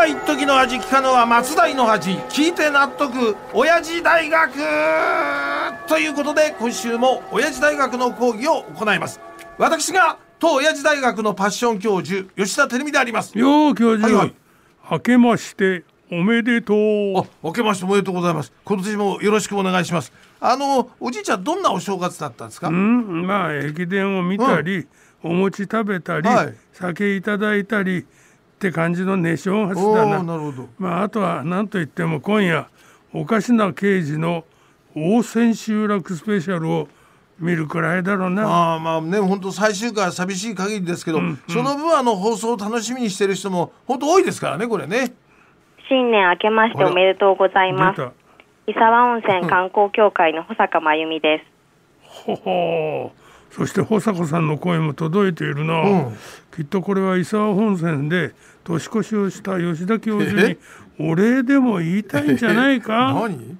は一時の味聞かぬは松代の恥聞いて納得親父大学！ということで今週も親父大学の講義を行います。私が当親父大学のパッション教授吉田照美であります。よう教授、はいはい。明けましておめでとう。あ明けましておめでとうございます。今年もよろしくお願いします。あのおじいちゃんどんなお正月だったんですか？うんまあ駅伝を見たり、お餅食べたり、はい。酒いただいたりって感じのね正月おだな。ーなるほど。まああとは何と言っても今夜おかしな刑事の大千秋楽スペシャルを見るくらいだろうな。ああまあね本当最終回は寂しい限りですけど、その分あの放送を楽しみにしてる人も本当多いですからねこれね。新年明けましておめでとうございます。伊沢温泉観光協会の保坂真由美です。ほほうそして保坂さんの声も届いているな、うん。きっとこれは伊沢本線で年越しをした吉田教授にお礼でも言いたいんじゃないか？何？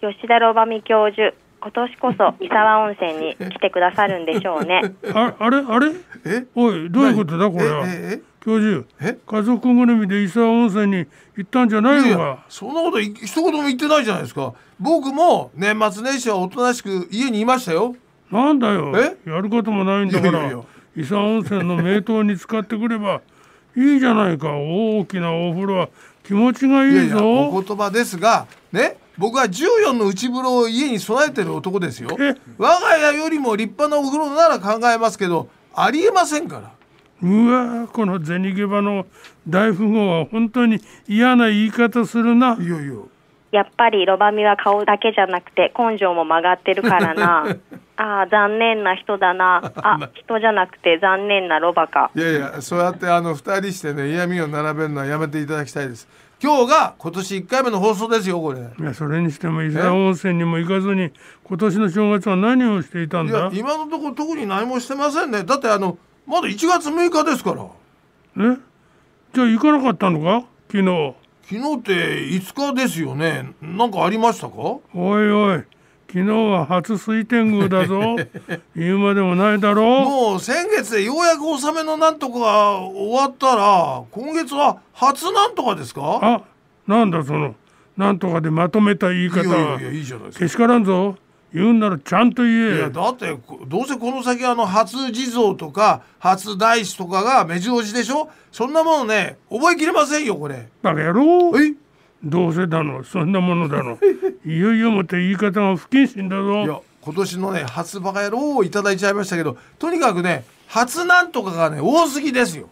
吉田ロバミ教授、今年こそ伊沢温泉に来てくださるんでしょうね。ああれ？あれ？え？おいどういうことだこれは？え？え？教授。え？家族ぐるみで伊沢温泉に行ったんじゃないのか？そんなことい一言も言ってないじゃないですか。僕も年末年始はおとなしく家にいましたよなんだよ。え？やることもないんだから伊沢温泉の名湯に使ってくればいいじゃないか。大きなお風呂は気持ちがいいやいやいぞお言葉ですがね？僕は14の内風呂を家に備えてる男ですよ。え？我が家よりも立派なお風呂なら考えますけどありえませんから。うわこの銭ゲバの大富豪は本当に嫌な言い方するな。いやいや。やっぱりロバミは顔だけじゃなくて根性も曲がってるからな。ああ、残念な人だな。あ、人じゃなくて残念なロバか。いやいやそうやってあの二人してね嫌味を並べるのはやめていただきたいです。今日が今年1回目の放送ですよこれ。いやそれにしても伊沢温泉にも行かずに今年の正月は何をしていたんいやだ今のところ特に何もしてませんね。だってあのまだ1月6日ですから。え？じゃあ行かなかったのか？昨日。昨日って5日ですよね。なんかありましたか？おいおい昨日は初水天宮だぞ。言うまでもないだろ。もう先月でようやく納めのなんとかが終わったら今月は初なんとかですか？あなんだそのなんとかでまとめた言いい方やいやいやいいじゃないですか。けしからんぞ。言うんならちゃんと言いえやだってこどうせこの先あの初地蔵とか初大師とかが目白押しでしょ？そんなものね覚えきれませんよこれ。バカ野郎。え？どうせだのそんなものだの。いよいよもって言い方が不謹慎だいぞや今年のね初バカ野郎をいただいちゃいましたけどとにかくね初なんとかがね多すぎですよ。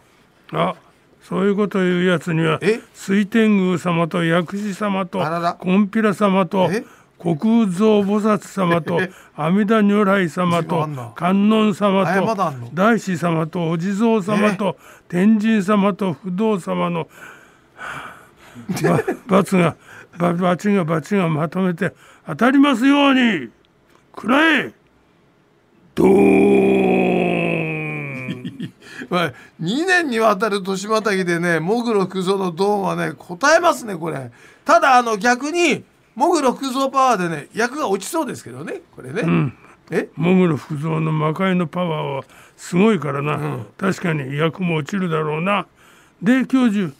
あそういうこと言うやつにはえ？水天宮様と薬師様とこんぴら様とえ？国蔵菩薩様とえ？阿弥陀如来様と観音様との？大師様とお地蔵様と天神様と不動様のば罰がば罰が罰がまとめて当たりますように。くらえ。ドーン。まあ、2年にわたる年またぎでねモグロクゾのドーンはね答えますねこれ。ただあの逆にモグロクゾパワーでね役が落ちそうですけどねこれね、え？モグロ福蔵の魔界のパワーはすごいからな、確かに役も落ちるだろうな。で教授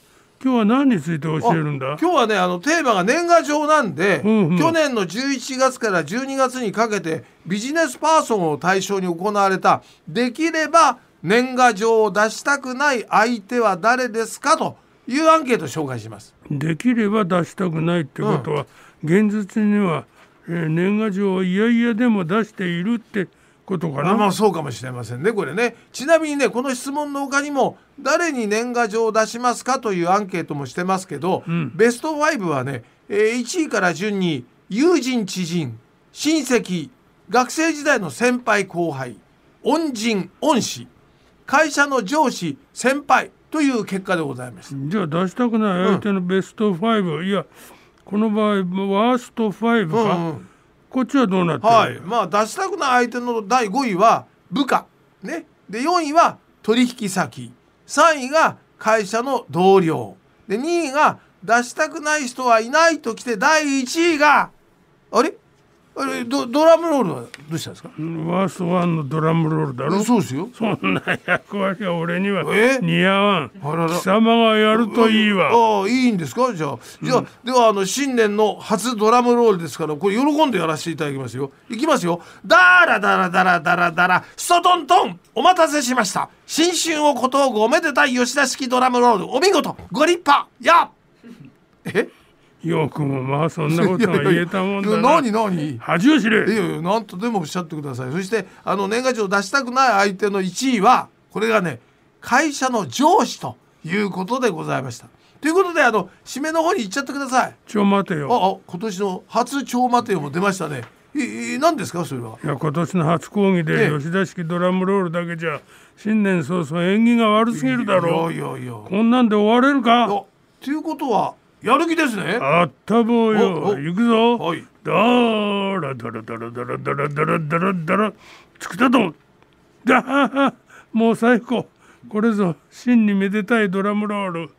今日は何について教えるんだ？今日はねあのテーマが年賀状なんで、うんうん。去年の11月から12月にかけてビジネスパーソンを対象に行われたできれば年賀状を出したくない相手は誰ですか？というアンケートを紹介します。できれば出したくないってことは、現実には、えー年賀状をいやいやでも出しているってことかな、あまあそうかもしれませんねこれね。ちなみにねこの質問の他にも誰に年賀状を出しますかというアンケートもしてますけど、ん。ベスト5はね、えー1位から順に友人知人親戚学生時代の先輩後輩恩人恩師会社の上司先輩という結果でございます。じゃあ出したくない相手のベスト5、いやこの場合ワースト5か、うんうんこっちはどうなってるはい、まあ出したくない相手の第5位は部下。ね。で4位は取引先。3位が会社の同僚。で2位が出したくない人はいないときて第1位があれあれ？ドドラムロールはどうしたんですか？ワーストワンのドラムロールだろ？そうですよ。そんな役割は俺にはえ？似合わん。あらら。貴様がやるといいわ。ああいいんですかじゃあじゃあ、ではあの新年の初ドラムロールですからこれ喜んでやらせていただきますよいきますよダラダラダラダラダラストトントンお待たせしました新春を小峠おめでたい吉田式ドラムロールお見事ご立派やえよくもまあそんなことが言えたもんだな。何何？恥を知れ。いやいや何とでもおっしゃってください。そしてあの年賀状出したくない相手の1位はこれがね会社の上司ということでございました。ということであの締めの方に行っちゃってください。ちょ待てあよ。あ今年の初超マテオも出ましたね。いい何ですかそれは？いや今年の初講義えでえ吉田式ドラムロールだけじゃ新年早々縁起が悪すぎるだろいやいやいやこんなんで終われるか？あということはやる気ですね。あったぼうよ。行くぞ。はい。だらだらだらだらだらだらだらだら。つくたとだもう最高。これぞ。真にめでたいドラムロール。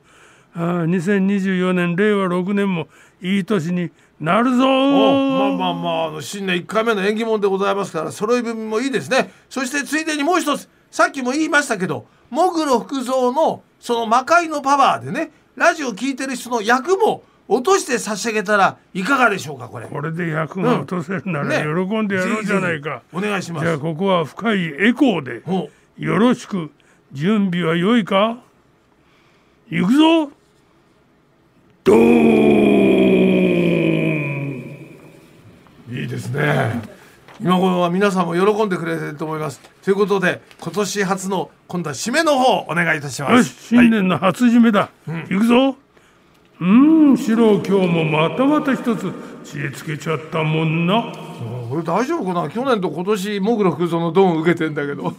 ああ2024年令和6年も。いい年になるぞ。おまあまあまああの新年1回目の縁起物でございますから揃い踏みもいいですね。そしてついでにもう一つ。さっきも言いましたけどもぐろ福蔵のその魔界のパワーでねラジオ聞いてる人の役も落として差し上げたらいかがでしょうかこれ。これで役が落とせるならね。喜んでやろうじゃないか、お願いします。じゃあここは深いエコーでほよろしく準備は良いか？行くぞ。ドーン。ういいですね。今頃は皆さんも喜んでくれてると思います。ということで今年初の今度は締めの方お願いいたしまよしす。はい新年の初締めだ、行くぞうーん四郎今日もまたまた一つ知恵つけちゃったもんなこれ大丈夫かな？去年と今年もぐろ福蔵のドン受けてんだけど。